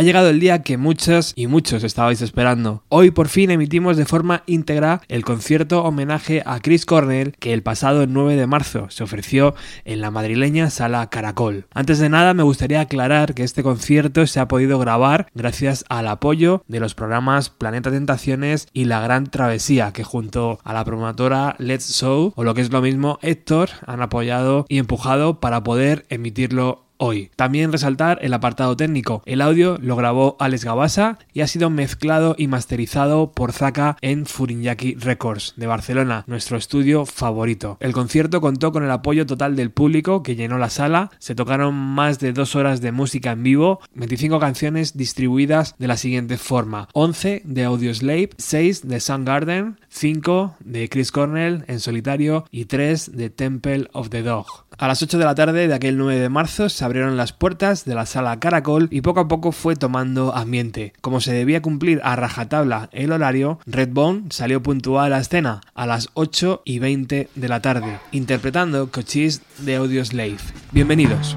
Ha llegado el día que muchas y muchos estabais esperando. Hoy por fin emitimos de forma íntegra el concierto homenaje a Chris Cornell que el pasado 9 de marzo se ofreció en la madrileña Sala Caracol. Antes de nada me gustaría aclarar que este concierto se ha podido grabar gracias al apoyo de los programas Planeta Tentaciones y La Gran Travesía que junto a la promotora Let's Show o lo que es lo mismo Héctor han apoyado y empujado para poder emitirlo hoy. También resaltar el apartado técnico. El audio lo grabó Alex Gabasa y ha sido mezclado y masterizado por Zaka en Furinyaki Records de Barcelona, nuestro estudio favorito. El concierto contó con el apoyo total del público que llenó la sala. Se tocaron más de dos horas de música en vivo, 25 canciones distribuidas de la siguiente forma: 11 de Audioslave, 6 de Soundgarden, 5 de Chris Cornell en solitario y 3 de Temple of the Dog. A las 8 de la tarde de aquel 9 de marzo se abrieron las puertas de la sala Caracol y poco a poco fue tomando ambiente. Como se debía cumplir a rajatabla el horario, Redbone salió puntual a la escena a las 8 y 20 de la tarde, interpretando Cochise de Audioslave. Bienvenidos.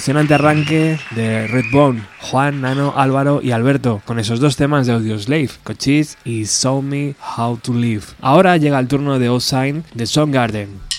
Impresionante arranque de Redbone, Juan, Nano, Álvaro y Alberto, con esos dos temas de Audioslave, Cochise y Show Me How to Live. Ahora llega el turno de Osign de Garden.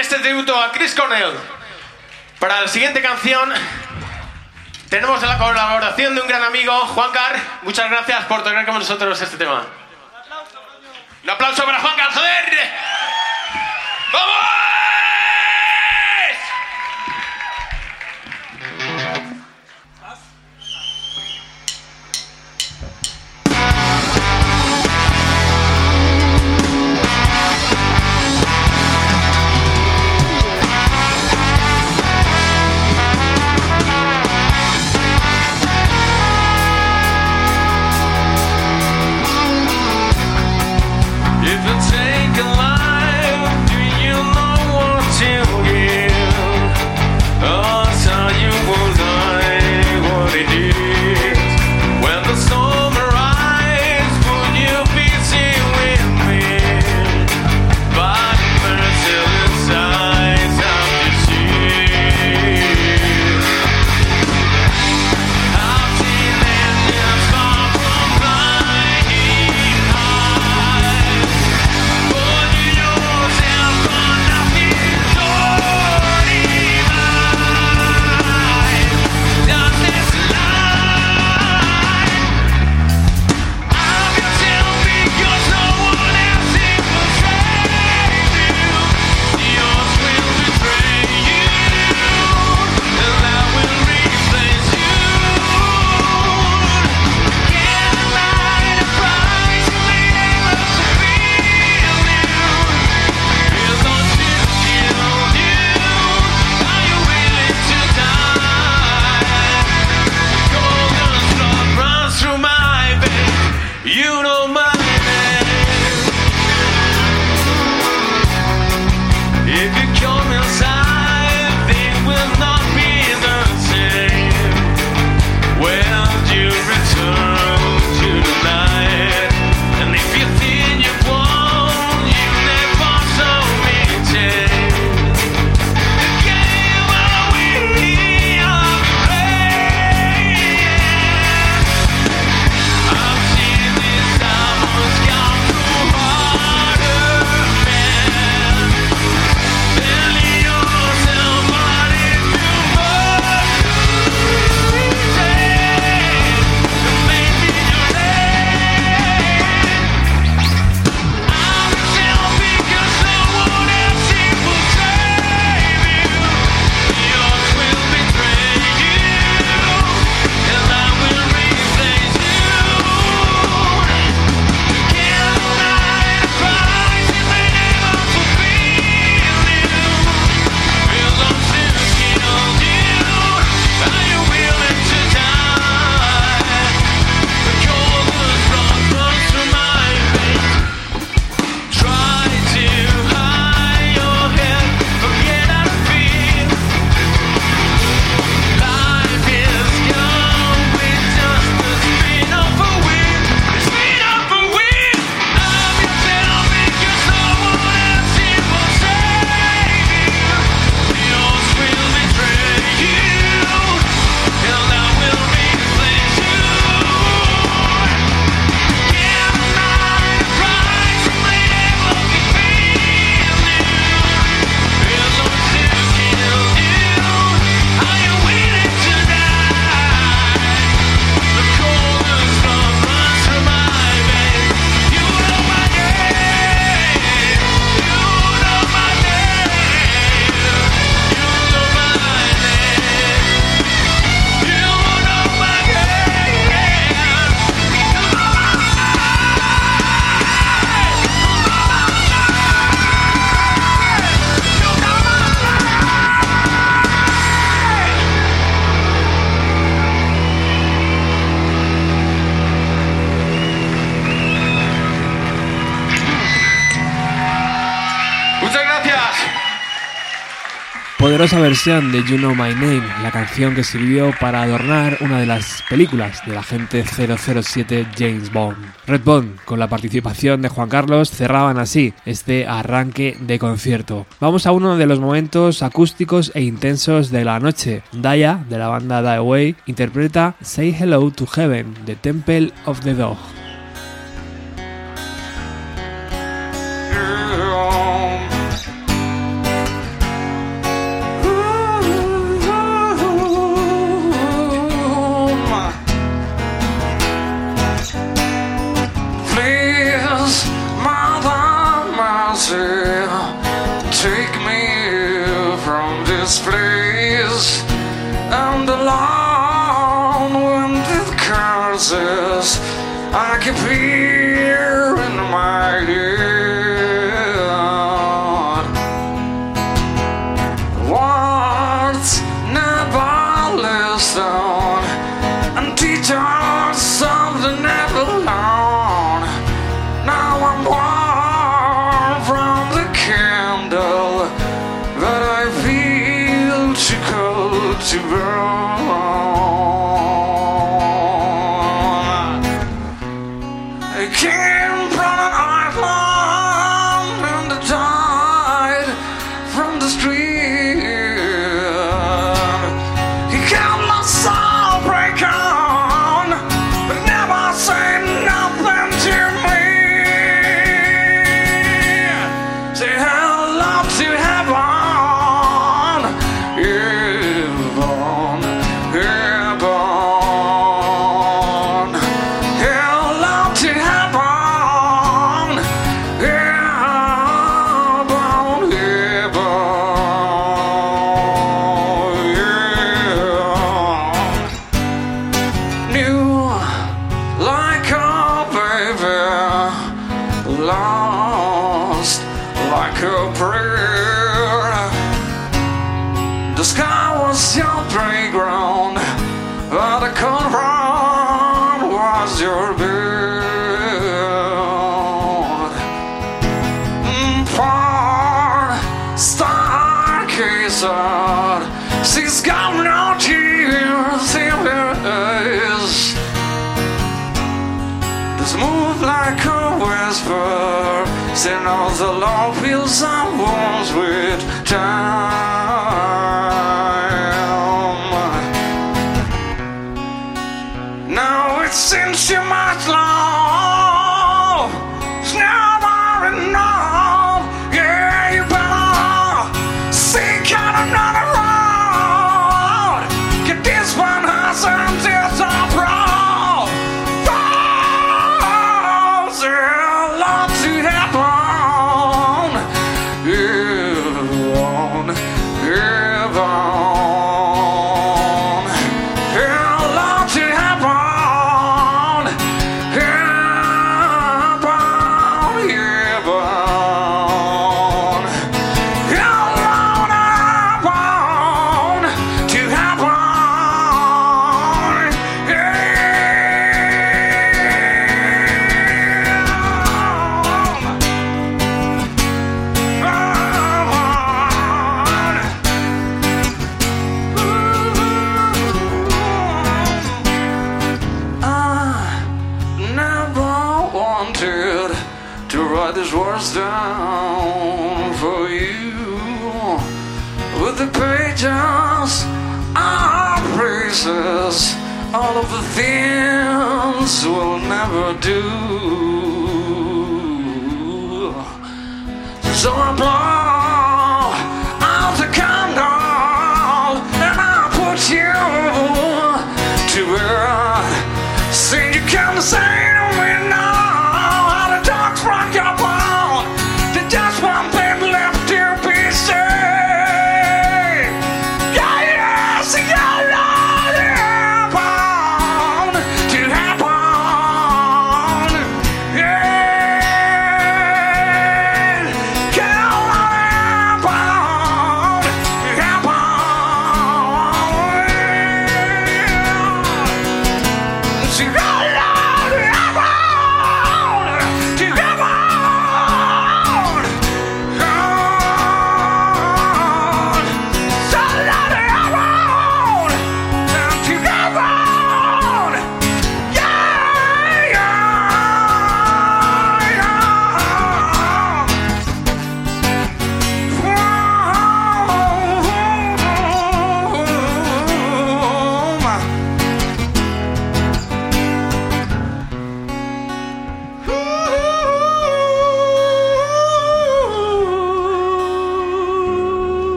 este tributo a Chris Cornell. Para la siguiente canción tenemos la colaboración de un gran amigo, Juan Car. Muchas gracias por tocar con nosotros este tema. Un aplauso para Juan Car, joder. versión de You Know My Name, la canción que sirvió para adornar una de las películas del agente 007 James Bond. Red Bond, con la participación de Juan Carlos, cerraban así este arranque de concierto. Vamos a uno de los momentos acústicos e intensos de la noche. Daya, de la banda Die Away, interpreta Say Hello to Heaven, The Temple of the Dog.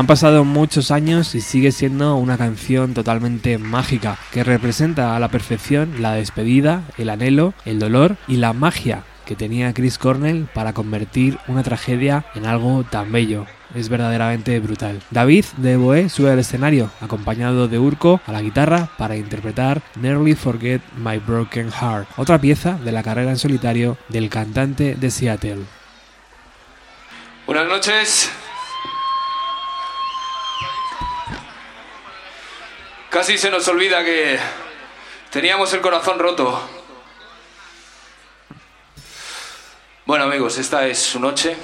Han pasado muchos años y sigue siendo una canción totalmente mágica que representa a la perfección la despedida, el anhelo, el dolor y la magia que tenía Chris Cornell para convertir una tragedia en algo tan bello. Es verdaderamente brutal. David de Boé sube al escenario, acompañado de Urco a la guitarra para interpretar Nearly Forget My Broken Heart, otra pieza de la carrera en solitario del cantante de Seattle. Buenas noches. Casi se nos olvida que teníamos el corazón roto. Bueno amigos, esta es su noche,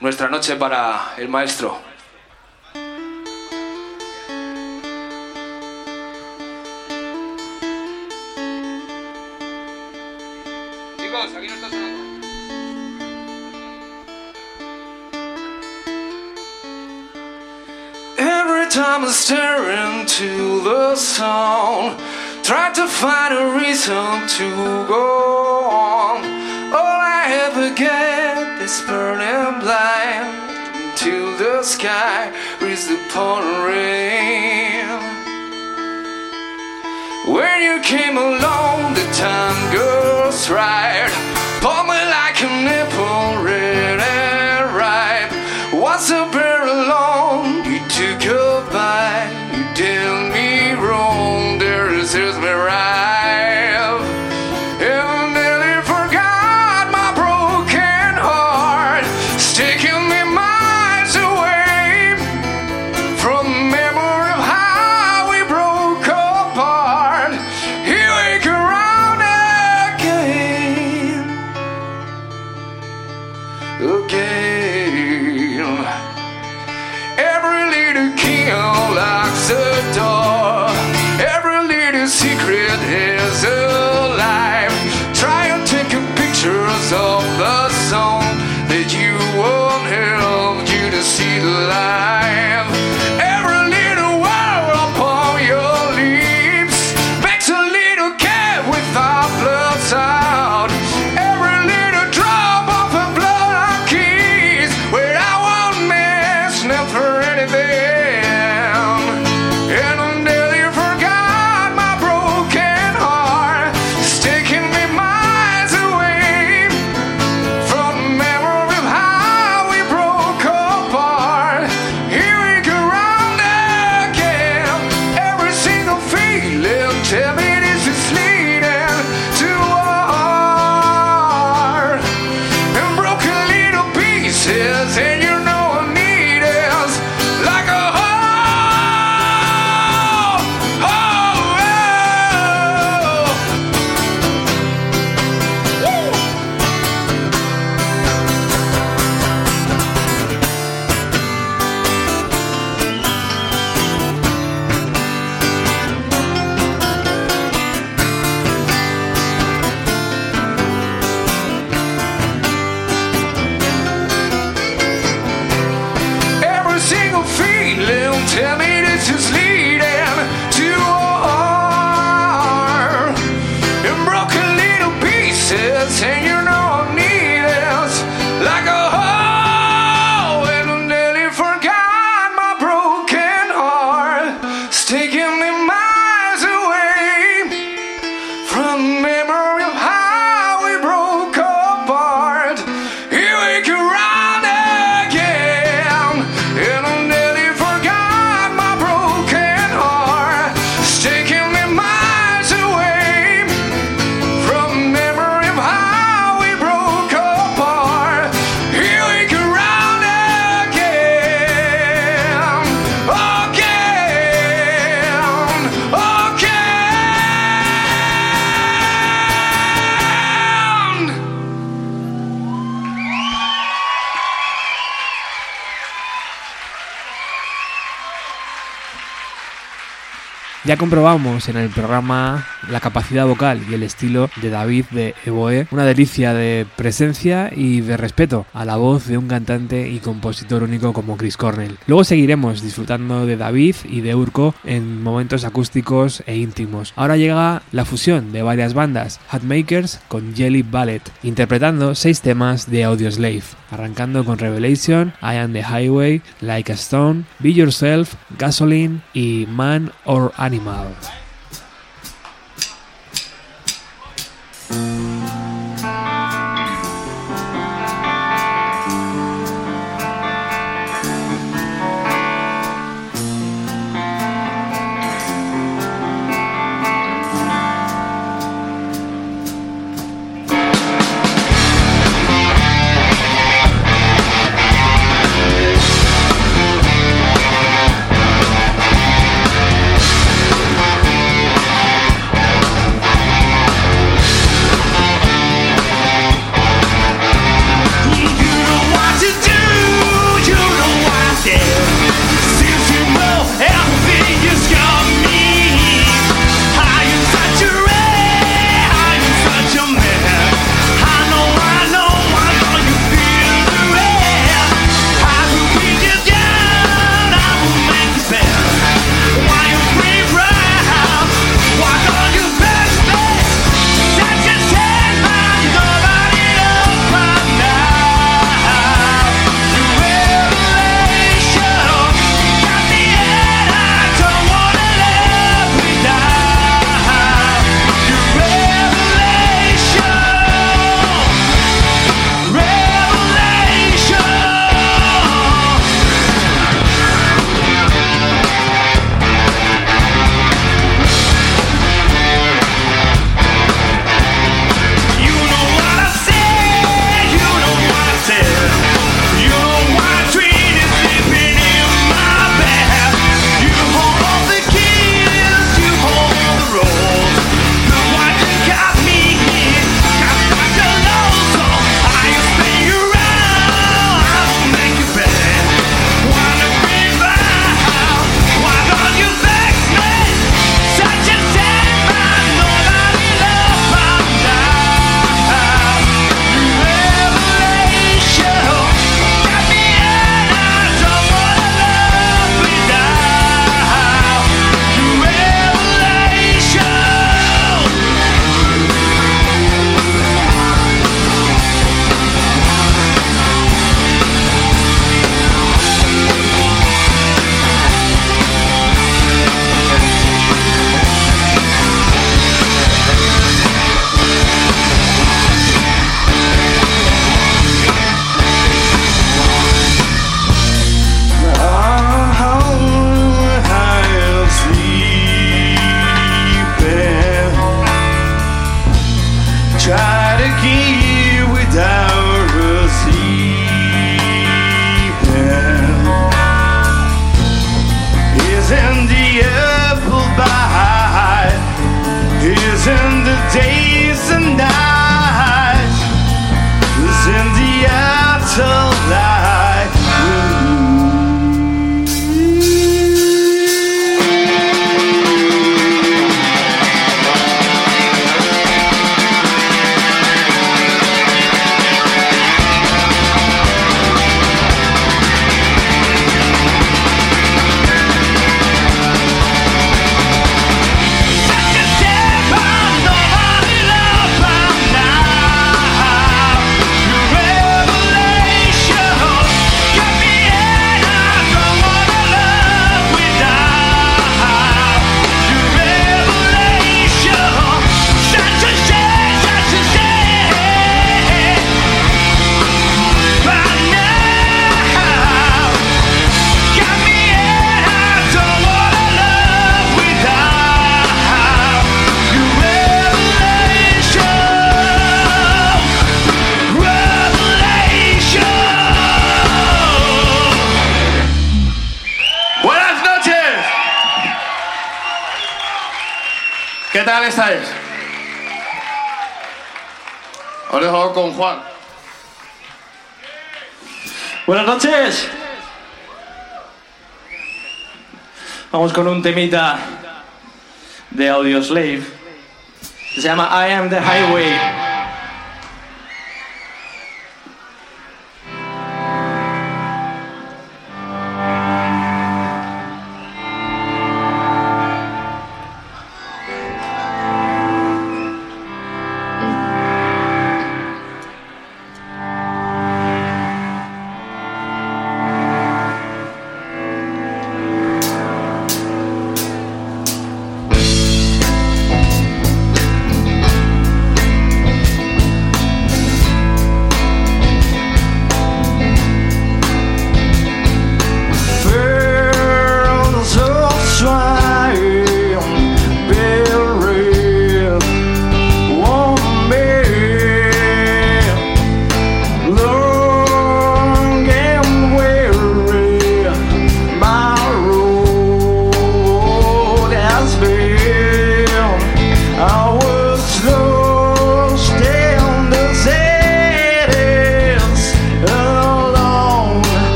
nuestra noche para el maestro. Every time I stare the sun, try to find a reason to go on. All I ever get is burning blind into the sky with the pouring rain. When you came along, the time goes right. Pull me like a nipple, red and ripe. What's a Ya comprobamos en el programa la capacidad vocal y el estilo de David de Evoe, una delicia de presencia y de respeto a la voz de un cantante y compositor único como Chris Cornell. Luego seguiremos disfrutando de David y de Urco en momentos acústicos e íntimos. Ahora llega la fusión de varias bandas, Hatmakers con Jelly Ballet, interpretando seis temas de Audioslave, arrancando con Revelation, I Am the Highway, Like a Stone, Be Yourself, Gasoline y Man or Animal. Thank you. Buenas noches. Vamos con un temita de Audio Slave. Se llama I Am the Highway.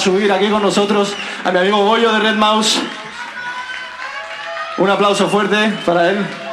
subir aquí con nosotros a mi amigo Goyo de Red Mouse. Un aplauso fuerte para él.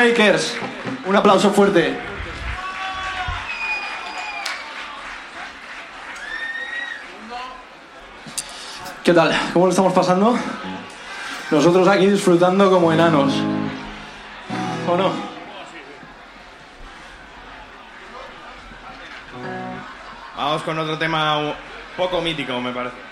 Makers. Un aplauso fuerte. ¿Qué tal? ¿Cómo lo estamos pasando? Nosotros aquí disfrutando como enanos. ¿O no? Vamos con otro tema poco mítico, me parece.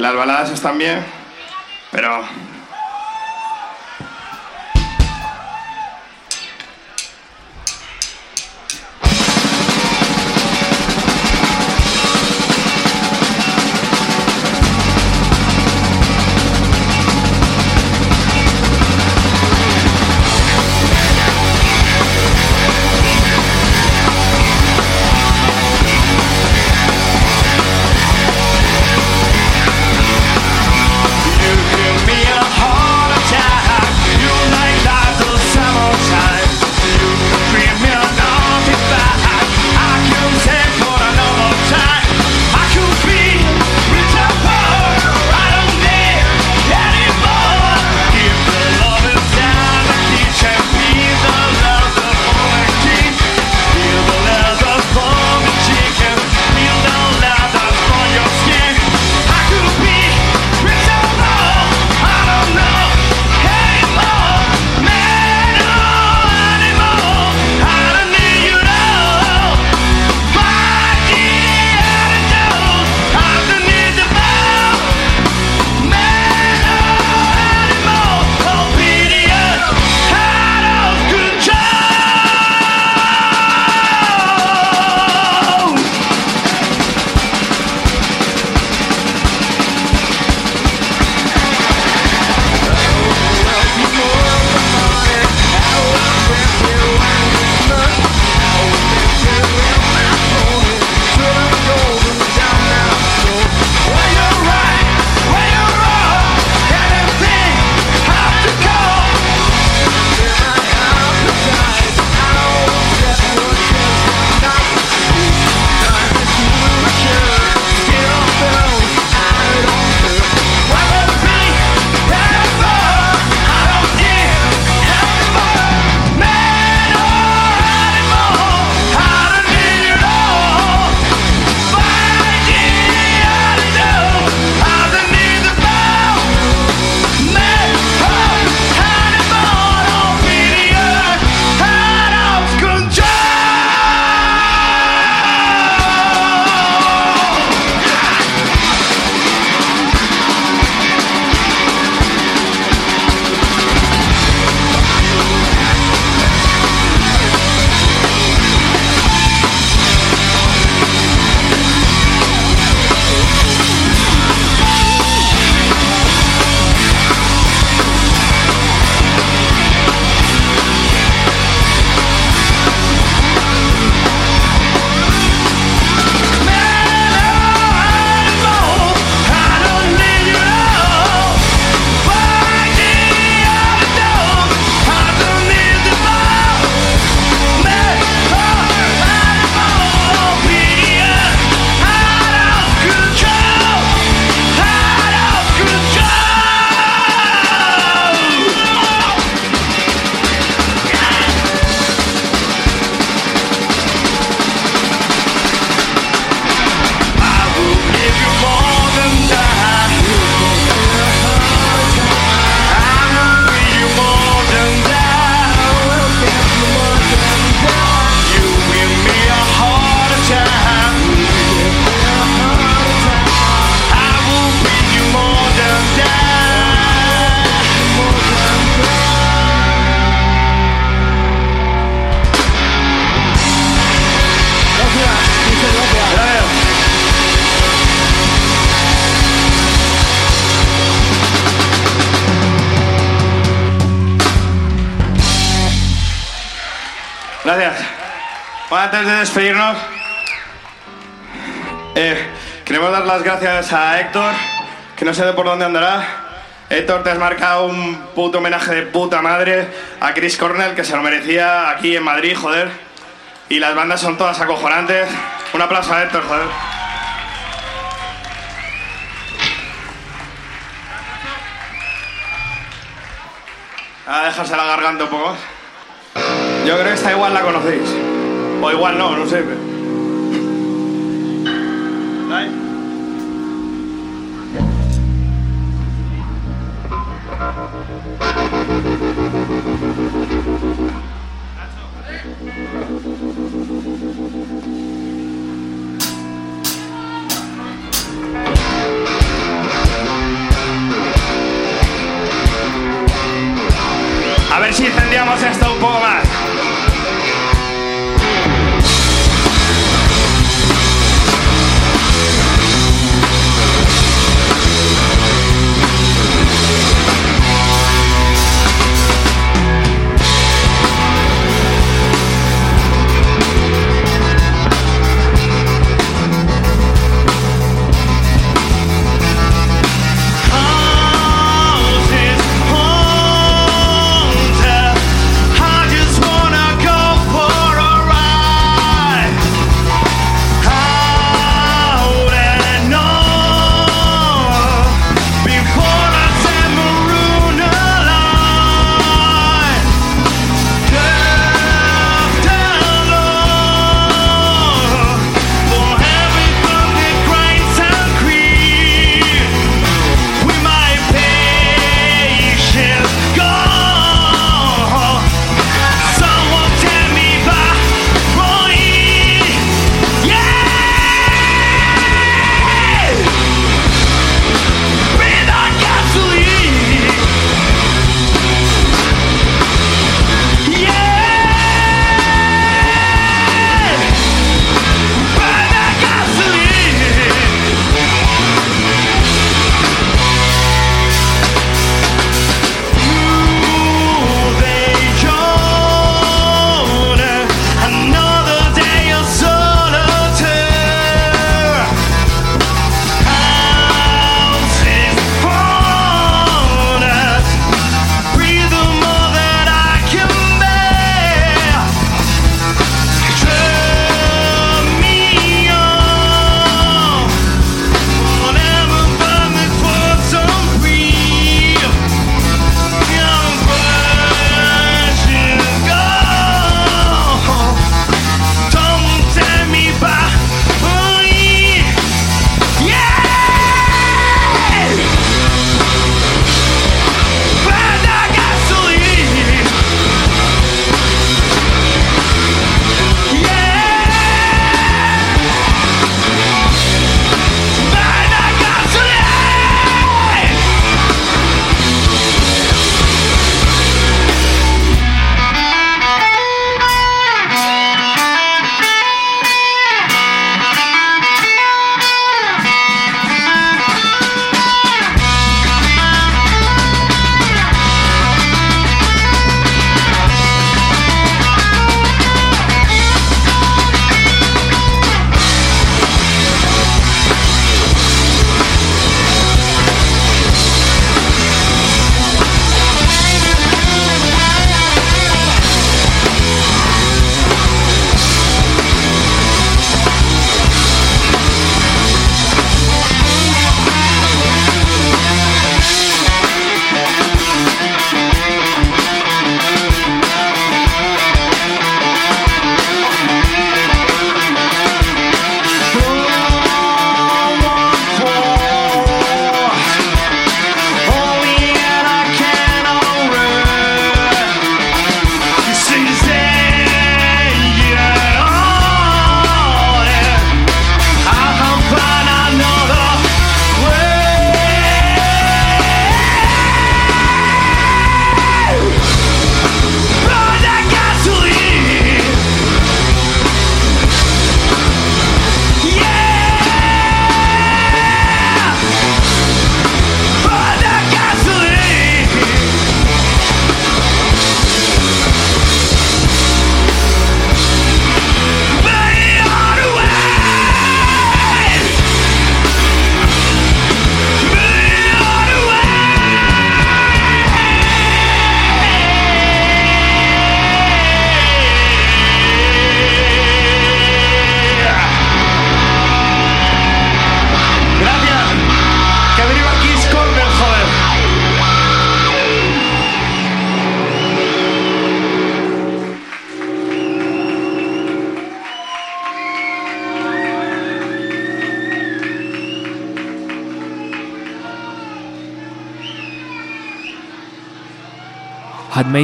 Las baladas están bien, pero Gracias. Bueno, antes de despedirnos, eh, queremos dar las gracias a Héctor, que no sé de por dónde andará. Héctor, te has marcado un puto homenaje de puta madre a Chris Cornell, que se lo merecía aquí en Madrid, joder. Y las bandas son todas acojonantes. Un aplauso a Héctor, joder. A dejarse la garganta un poco. Yo creo que esta igual la conocéis. O igual no, no sé. A ver si entendíamos esto un poco más.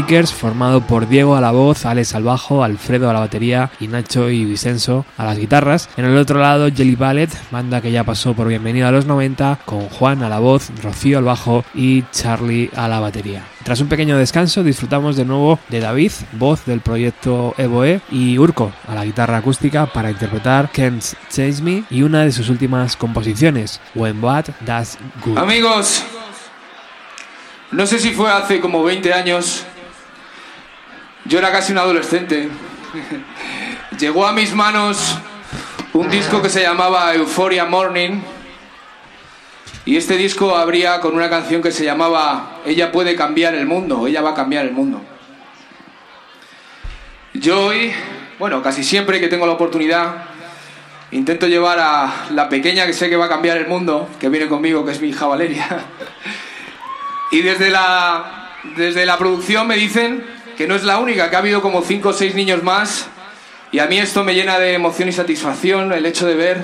Formado por Diego a la voz, Alex al bajo, Alfredo a la batería y Nacho y Vicenzo a las guitarras. En el otro lado Jelly Ballet, banda que ya pasó por Bienvenido a los 90 con Juan a la voz, Rocío al bajo y Charlie a la batería. Tras un pequeño descanso disfrutamos de nuevo de David, voz del proyecto Evoe, y Urco a la guitarra acústica para interpretar Can't Change Me y una de sus últimas composiciones, When Bad Does Good. Amigos, no sé si fue hace como 20 años, yo era casi un adolescente, llegó a mis manos un disco que se llamaba Euphoria Morning y este disco abría con una canción que se llamaba Ella puede cambiar el mundo, ella va a cambiar el mundo. Yo hoy, bueno, casi siempre que tengo la oportunidad, intento llevar a la pequeña que sé que va a cambiar el mundo, que viene conmigo, que es mi hija Valeria. Y desde la, desde la producción me dicen que no es la única, que ha habido como cinco o seis niños más. Y a mí esto me llena de emoción y satisfacción el hecho de ver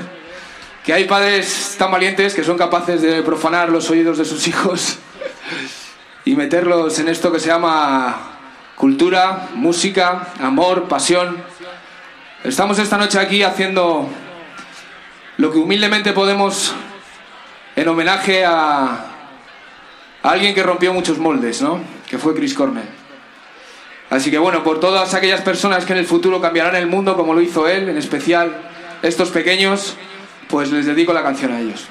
que hay padres tan valientes que son capaces de profanar los oídos de sus hijos y meterlos en esto que se llama cultura, música, amor, pasión. Estamos esta noche aquí haciendo lo que humildemente podemos en homenaje a, a alguien que rompió muchos moldes, ¿no? Que fue Chris Cornell. Así que bueno, por todas aquellas personas que en el futuro cambiarán el mundo como lo hizo él, en especial estos pequeños, pues les dedico la canción a ellos.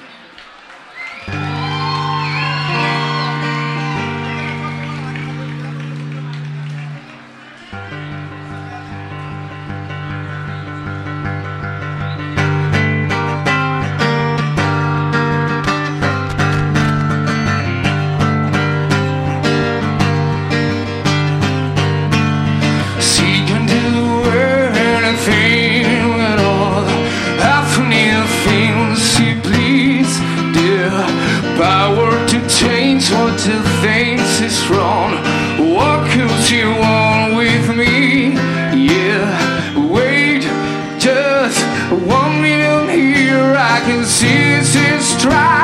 strive try.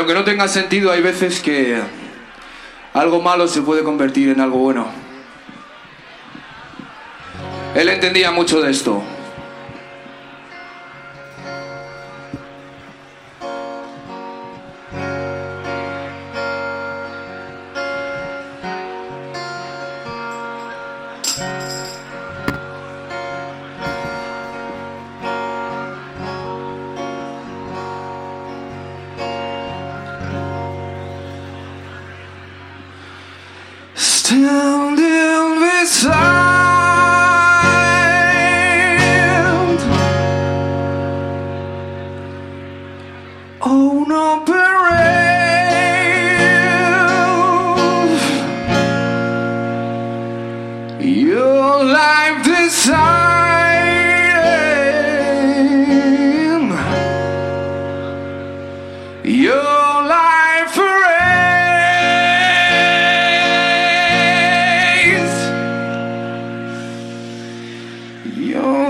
aunque no tenga sentido, hay veces que algo malo se puede convertir en algo bueno. Él entendía mucho de esto.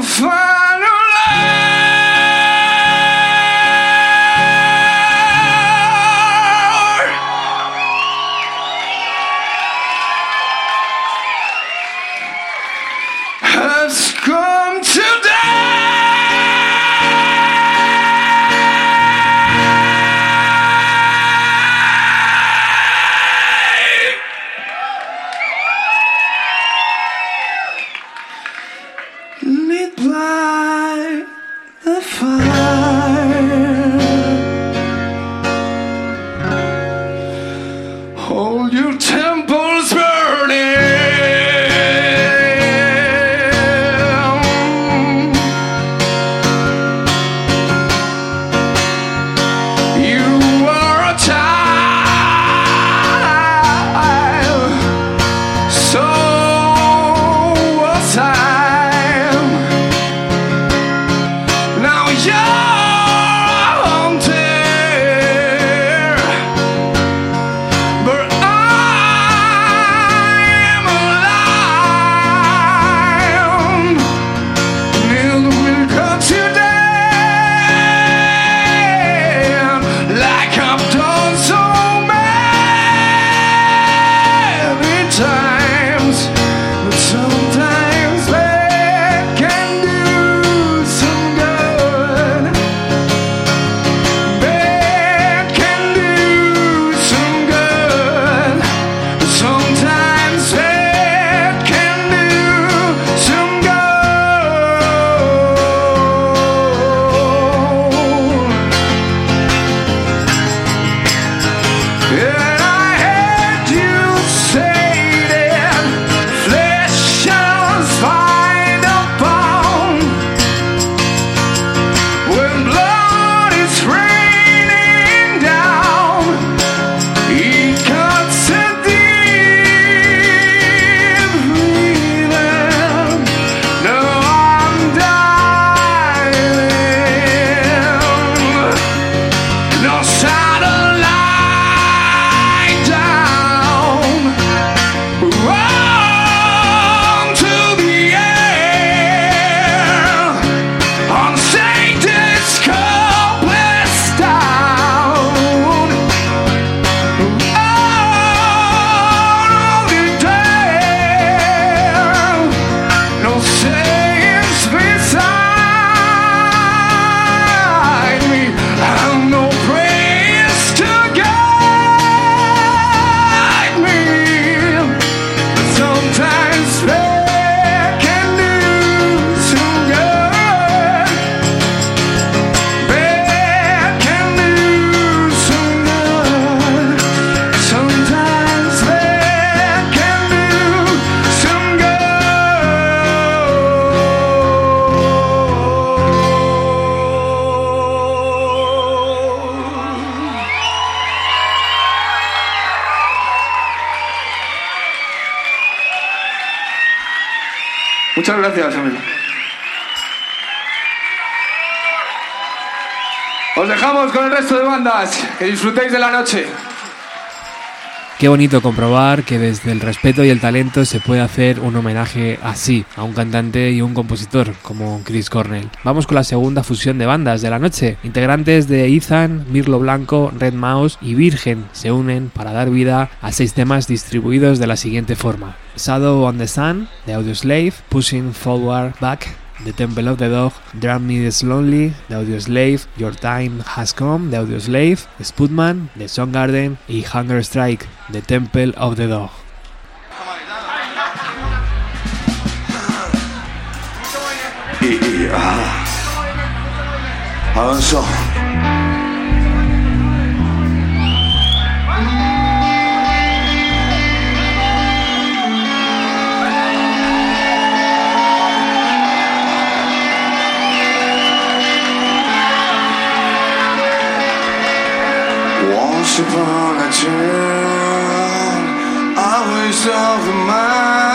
find disfrutéis de la noche. Qué bonito comprobar que desde el respeto y el talento se puede hacer un homenaje así a un cantante y un compositor como Chris Cornell. Vamos con la segunda fusión de bandas de la noche. Integrantes de Ethan, Mirlo Blanco, Red Mouse y Virgen se unen para dar vida a seis temas distribuidos de la siguiente forma. Shadow on the Sun de Audioslave, Pushing Forward Back The Temple of the Dog, Drum Me Is Lonely, The Audioslave, Your Time Has Come, The Audioslave, Sputman, The Soundgarden y Hunger Strike, The Temple of the Dog. Ah. Upon a time, I was of the mind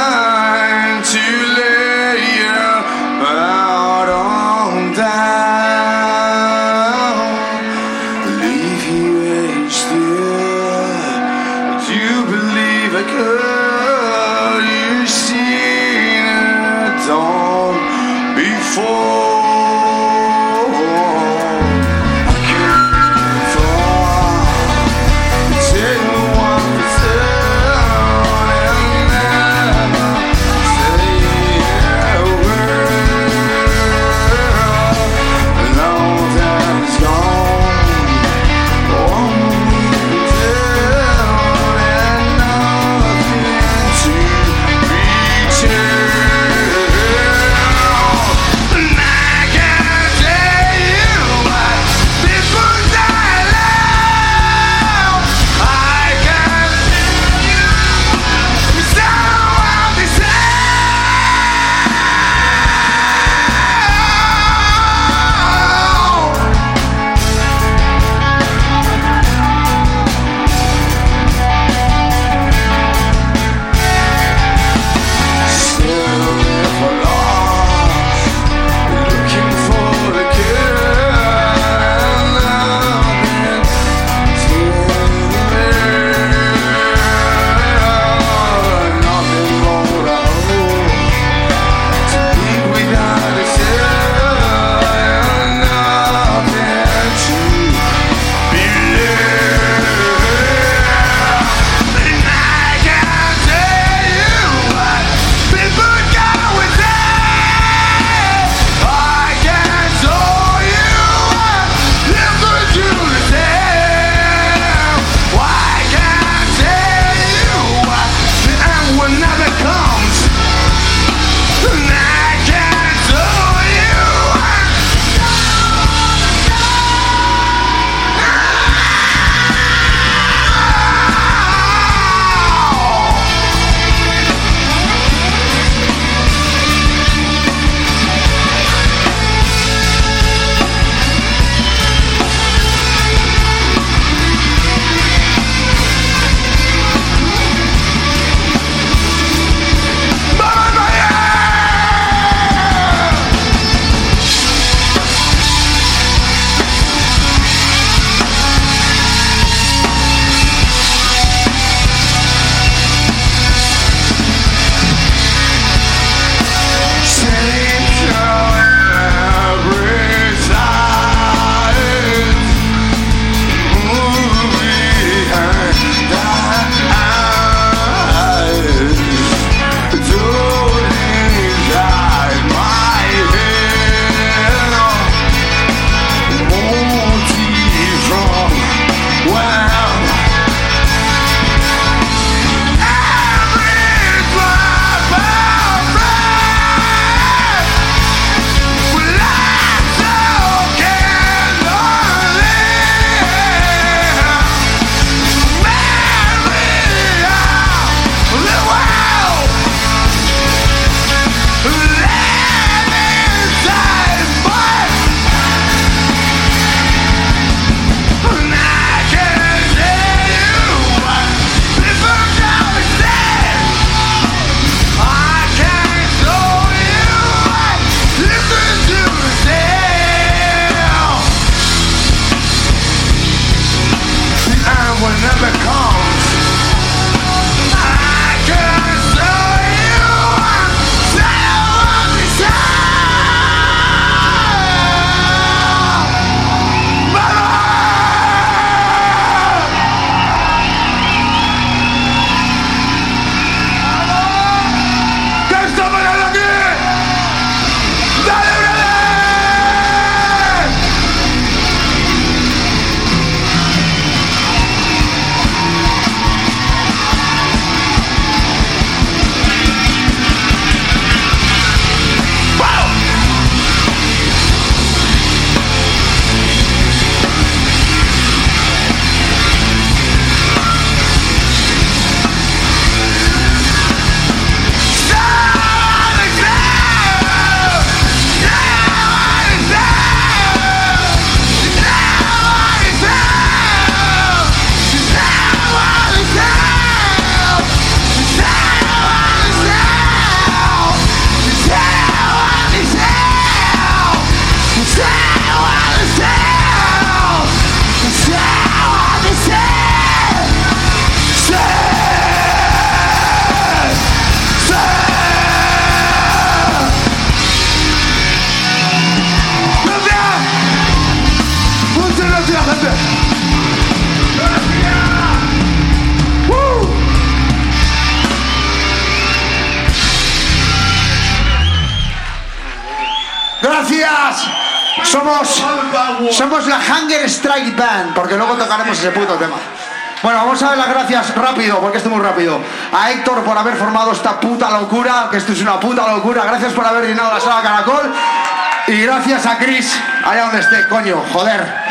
puto tema. Bueno, vamos a dar las gracias rápido, porque estoy muy rápido. A Héctor por haber formado esta puta locura, que esto es una puta locura. Gracias por haber llenado la sala Caracol. Y gracias a Chris, allá donde esté, coño, joder.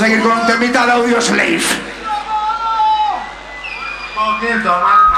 seguir con un temita de Audio Slave. Poquito.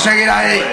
Seguir ahí.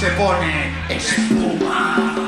Se pone espuma.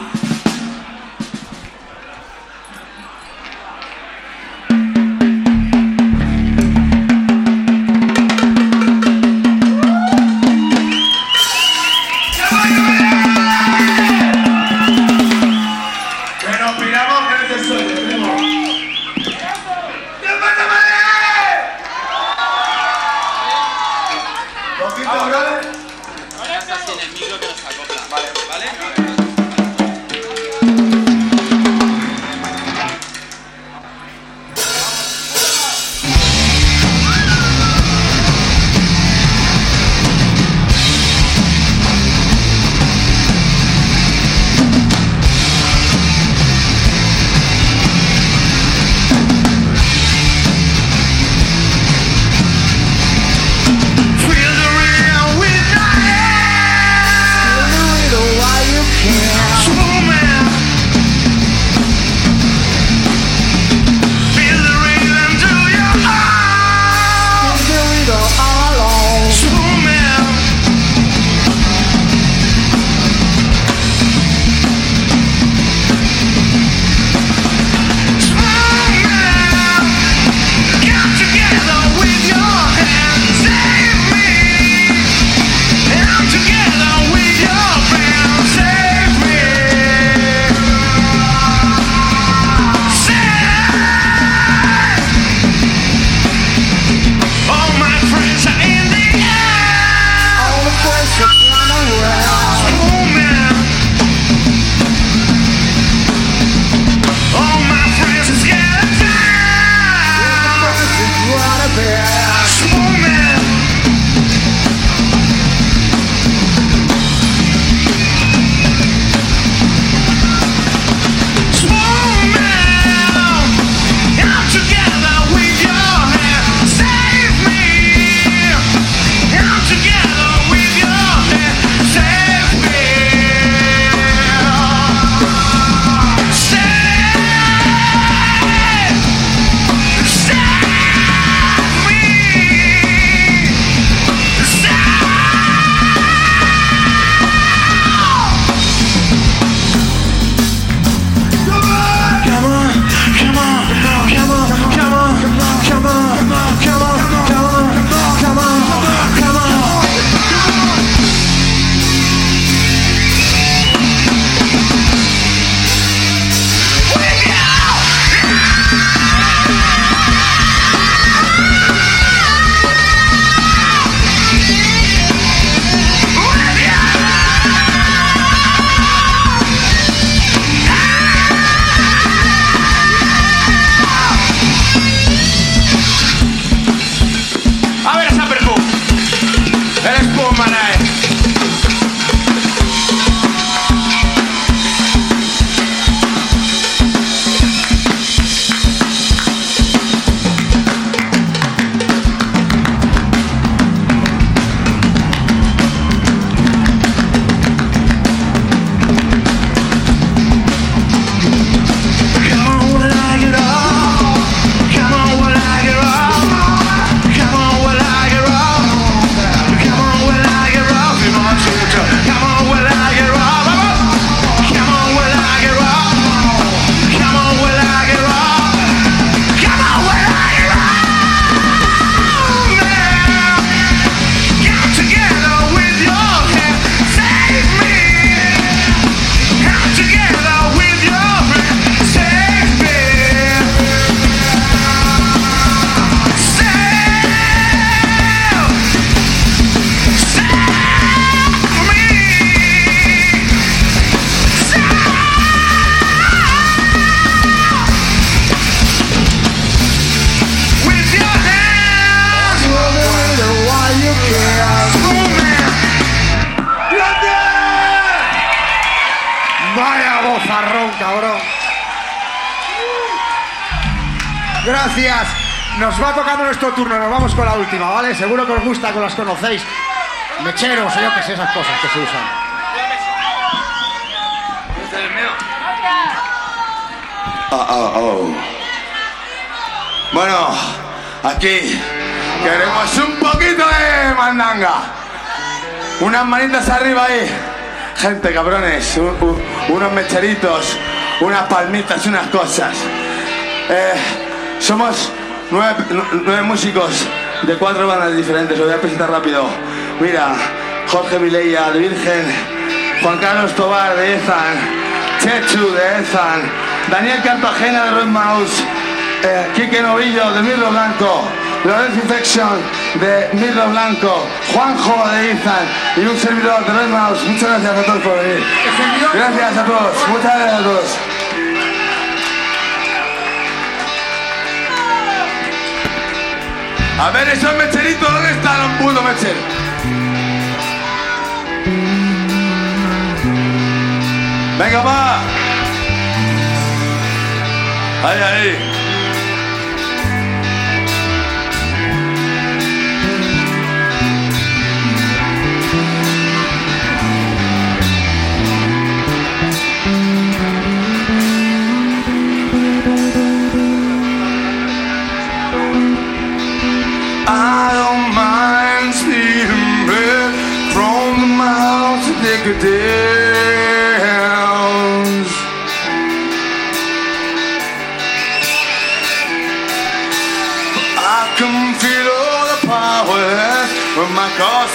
Gracias. Nos va tocando nuestro turno, nos vamos con la última, ¿vale? Seguro que os gusta, que las conocéis. Mecheros, yo que sé, esas cosas que se usan. Ah, oh. Bueno, aquí queremos un poquito de mandanga. Unas manitas arriba ahí. Gente, cabrones, unos mecheritos, unas palmitas, unas cosas. Eh, somos nueve, nu- nueve músicos de cuatro bandas diferentes. Os voy a presentar rápido. Mira, Jorge Vilella de Virgen, Juan Carlos Tobar de Ethan, Chechu de Ethan, Daniel Cartagena de Red Mouse, eh, Quique Novillo de Mirlo Blanco, Lorenzo Infection de Mirlo Blanco, Juanjo de Ethan y un servidor de Red Mouse. Muchas gracias a todos por venir. Gracias a todos, muchas gracias a todos. A ver, esos mecheritos, ¿dónde están los putos mecheros? Venga, va. Ahí, ahí.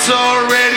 Already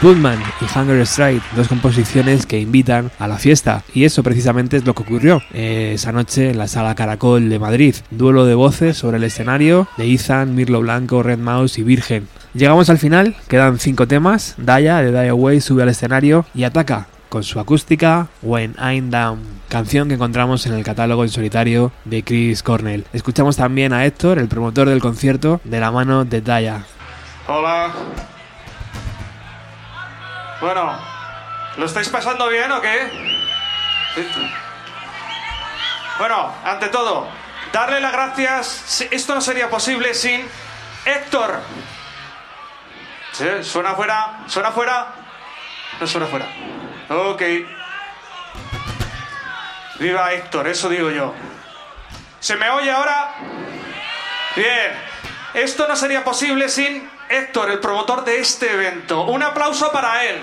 Spoonman y Hunger Strike, dos composiciones que invitan a la fiesta. Y eso precisamente es lo que ocurrió eh, esa noche en la sala Caracol de Madrid. Duelo de voces sobre el escenario de Ethan, Mirlo Blanco, Red Mouse y Virgen. Llegamos al final, quedan cinco temas. Daya de Die Away sube al escenario y ataca con su acústica When I'm Down, canción que encontramos en el catálogo en solitario de Chris Cornell. Escuchamos también a Héctor, el promotor del concierto, de la mano de Daya. Hola. Bueno, ¿lo estáis pasando bien o qué? Bueno, ante todo, darle las gracias. Esto no sería posible sin Héctor. ¿Sí? ¿Suena fuera? ¿Suena fuera? No suena fuera. Ok. Viva Héctor, eso digo yo. ¿Se me oye ahora? Bien. Esto no sería posible sin Héctor, el promotor de este evento. Un aplauso para él.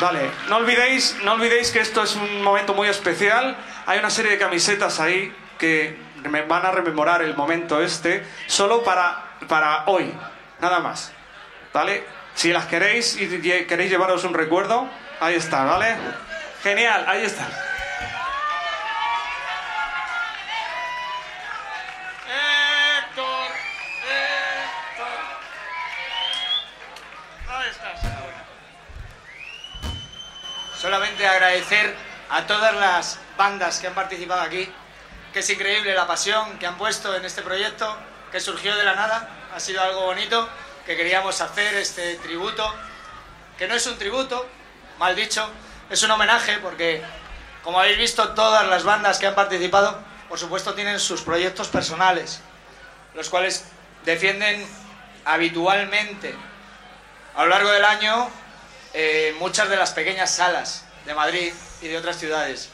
Vale, no olvidéis, no olvidéis que esto es un momento muy especial. Hay una serie de camisetas ahí que me van a rememorar el momento este, solo para, para hoy, nada más. ¿Vale? Si las queréis y queréis llevaros un recuerdo, ahí está, ¿vale? Genial, ahí está. Solamente agradecer a todas las bandas que han participado aquí, que es increíble la pasión que han puesto en este proyecto, que surgió de la nada, ha sido algo bonito, que queríamos hacer este tributo, que no es un tributo, mal dicho, es un homenaje porque, como habéis visto, todas las bandas que han participado, por supuesto, tienen sus proyectos personales, los cuales defienden habitualmente. A lo largo del año eh, muchas de las pequeñas salas de Madrid y de otras ciudades.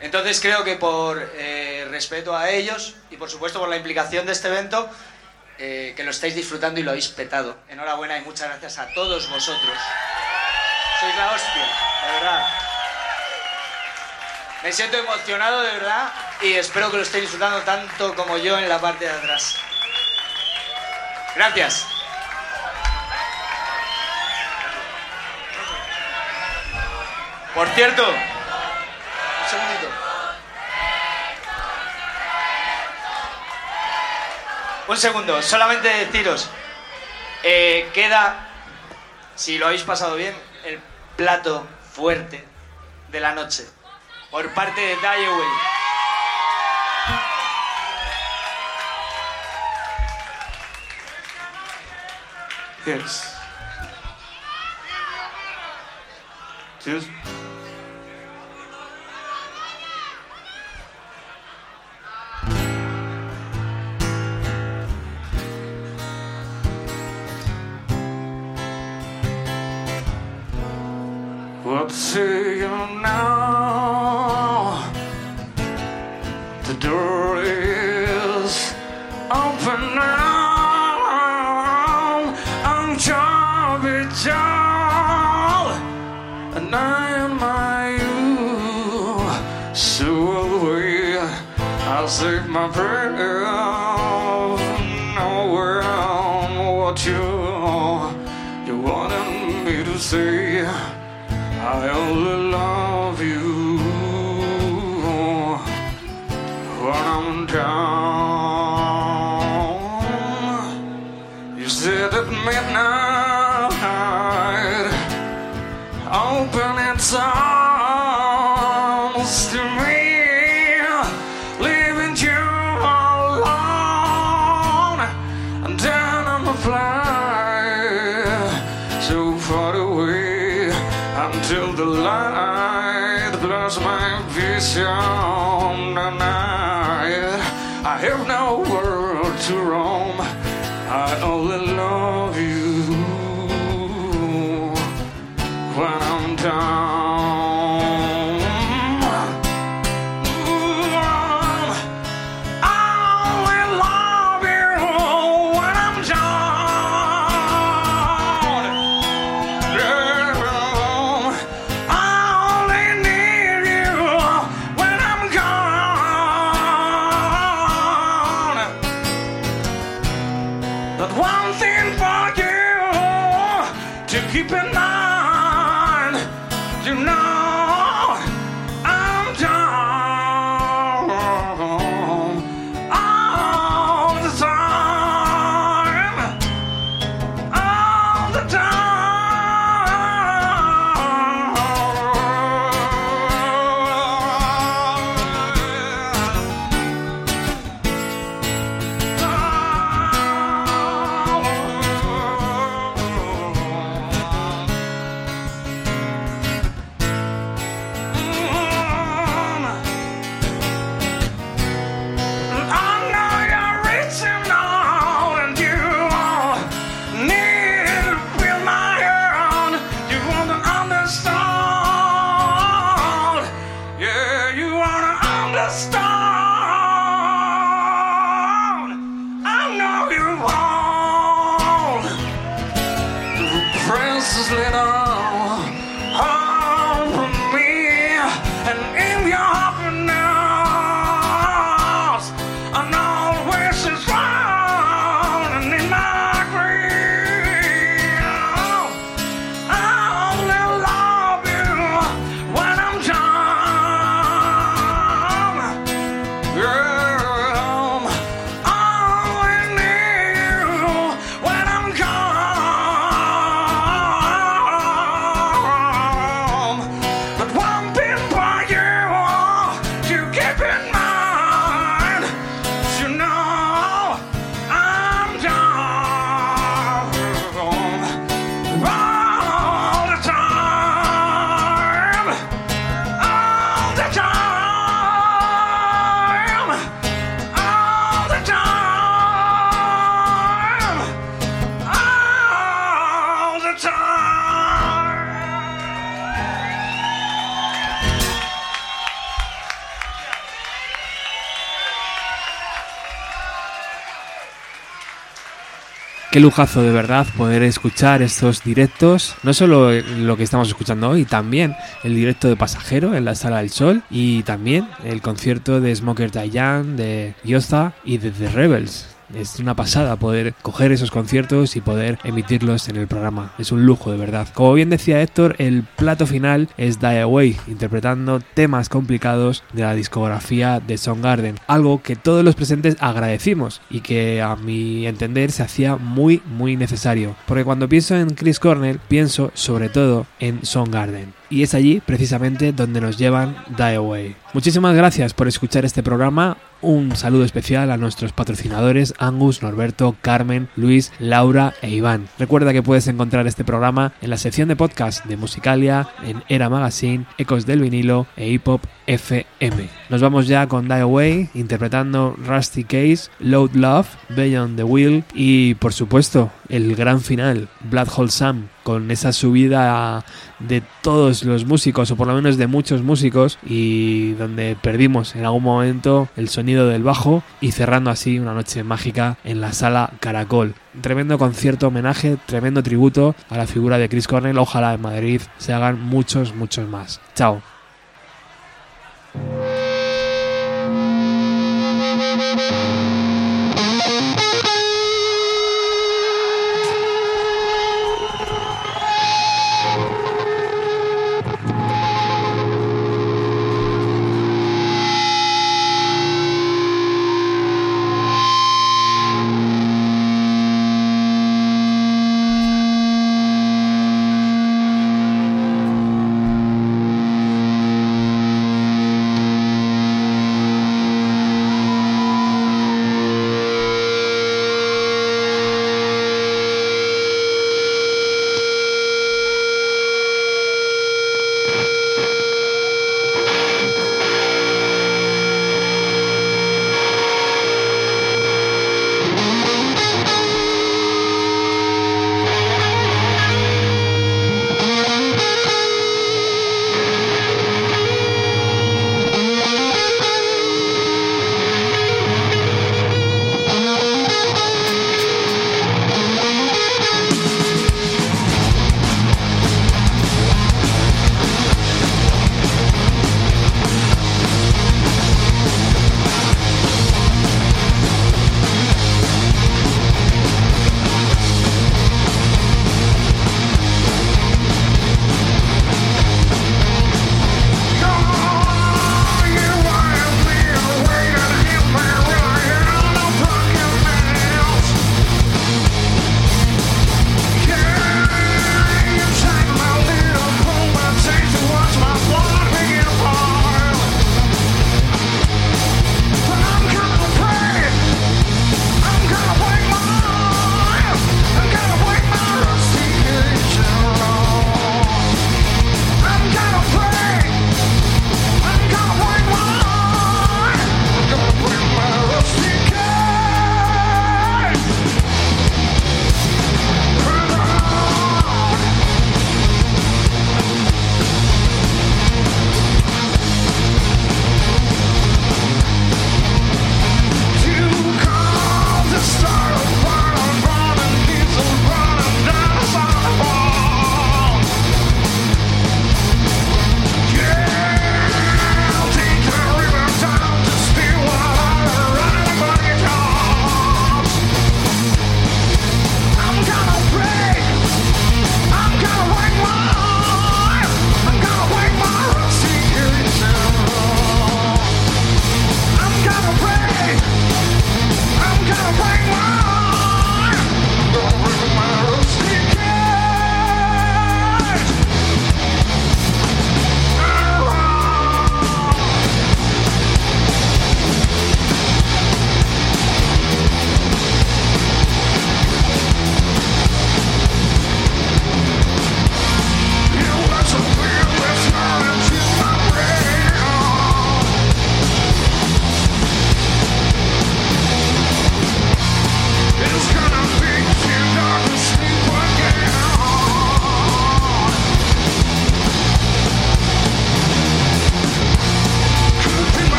Entonces creo que por eh, respeto a ellos y por supuesto por la implicación de este evento, eh, que lo estáis disfrutando y lo habéis petado. Enhorabuena y muchas gracias a todos vosotros. Sois la hostia, de verdad. Me siento emocionado de verdad y espero que lo estéis disfrutando tanto como yo en la parte de atrás. Gracias. Por cierto, un segundito. Un segundo, solamente deciros, eh, queda, si lo habéis pasado bien, el plato fuerte de la noche por parte de Die Away. Yes. Cheers. What say you now? The door is open now. Say my prayer. Nowhere what you you wanted me to say. I only love you when I'm down. You said at midnight, open its arms. whistling Lujazo de verdad poder escuchar estos directos, no solo lo que estamos escuchando hoy, también el directo de Pasajero en la Sala del Sol y también el concierto de Smoker Dayan, de Yoza y de The Rebels. Es una pasada poder coger esos conciertos y poder emitirlos en el programa. Es un lujo, de verdad. Como bien decía Héctor, el plato final es Die Away, interpretando temas complicados de la discografía de Soundgarden. Algo que todos los presentes agradecimos y que a mi entender se hacía muy, muy necesario. Porque cuando pienso en Chris Cornell, pienso sobre todo en Soundgarden. Y es allí precisamente donde nos llevan Die Away. Muchísimas gracias por escuchar este programa. Un saludo especial a nuestros patrocinadores Angus, Norberto, Carmen, Luis, Laura e Iván. Recuerda que puedes encontrar este programa en la sección de podcast de Musicalia, en Era Magazine, Ecos del Vinilo e Hip Hop FM. Nos vamos ya con Die Away interpretando Rusty Case, Load Love, Beyond the Wheel y por supuesto el gran final, Blood Hole Sam, con esa subida de todos los músicos o por lo menos de muchos músicos y donde perdimos en algún momento el sonido del bajo y cerrando así una noche mágica en la sala Caracol. Tremendo concierto homenaje, tremendo tributo a la figura de Chris Cornell. Ojalá en Madrid se hagan muchos, muchos más. Chao.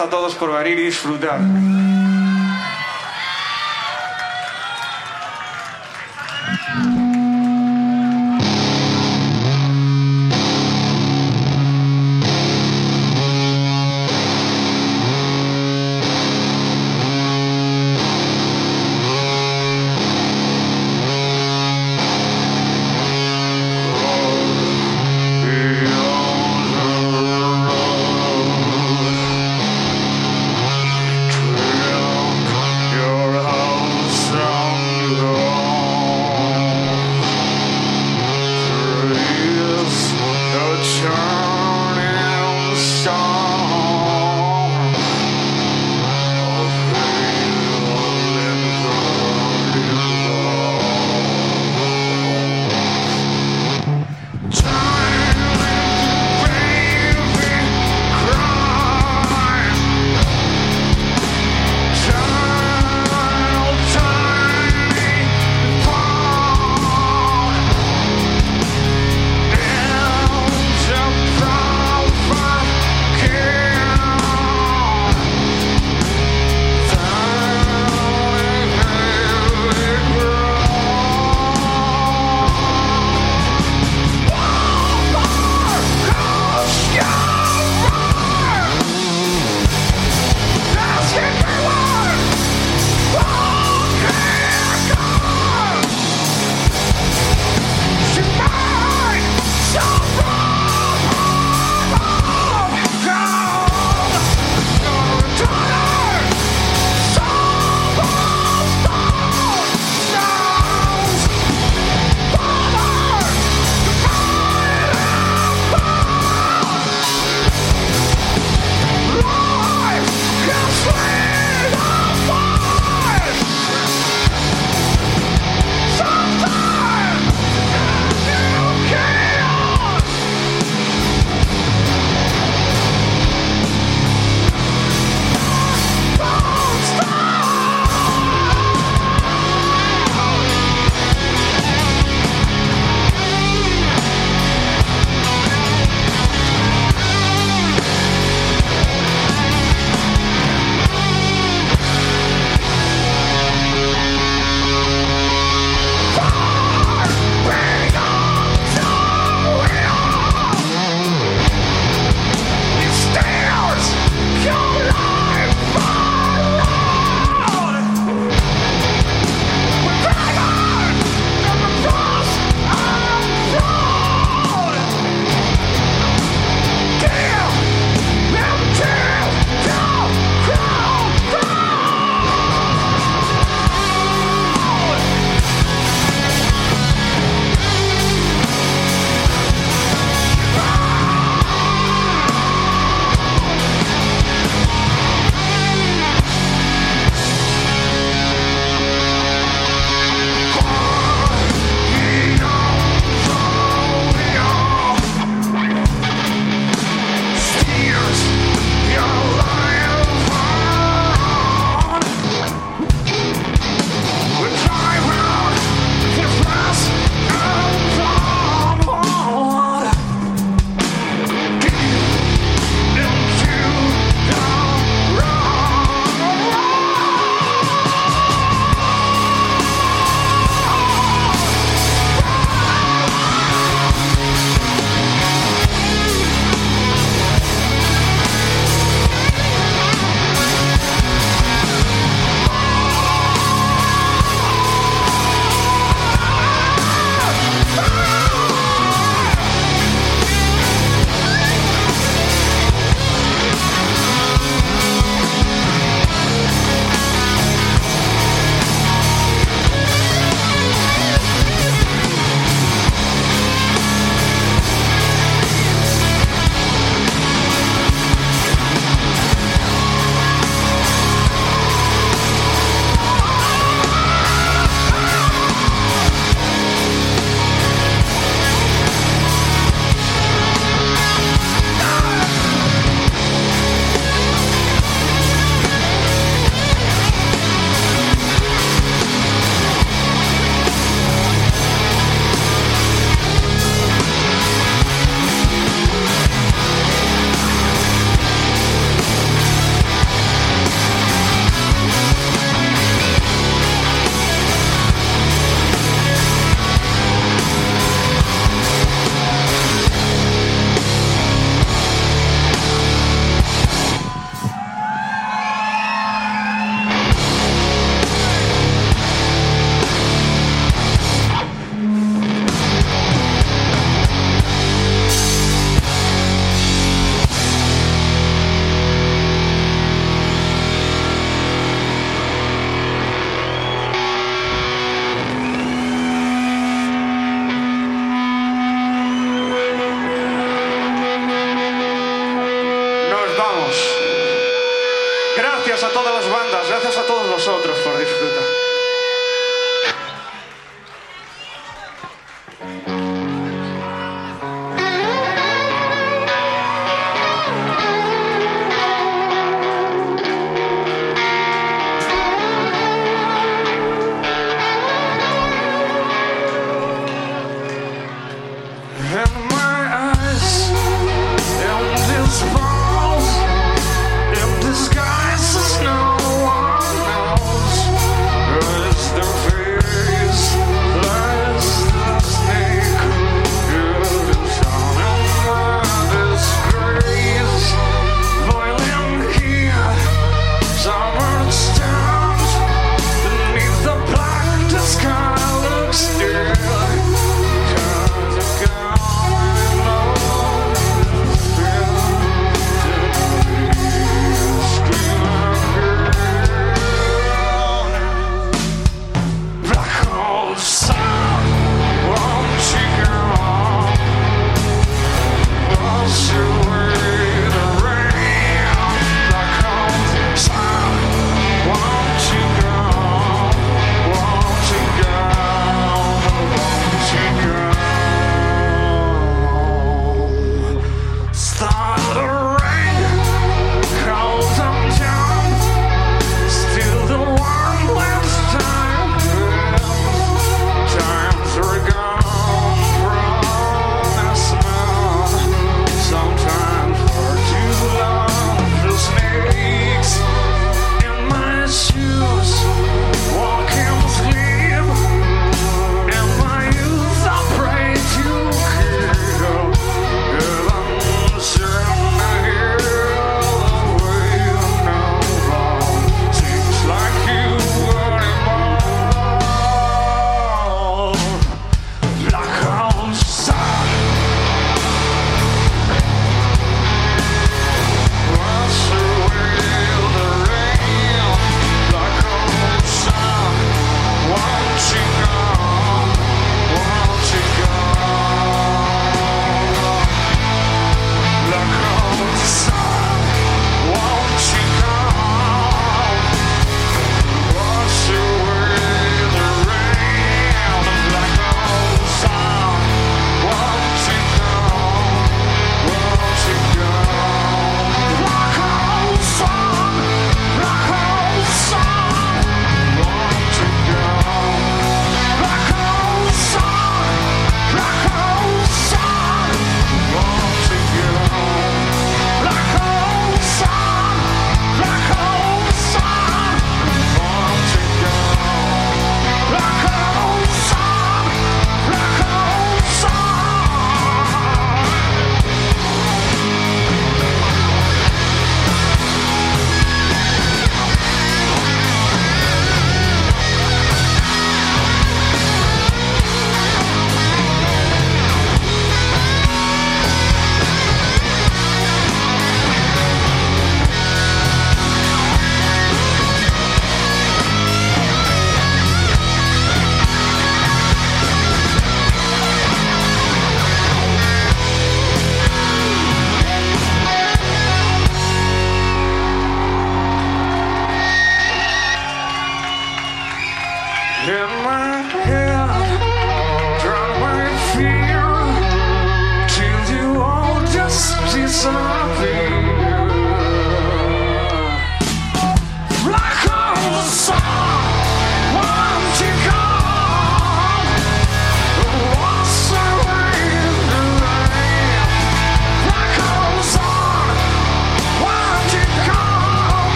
a todos por venir y disfrutar.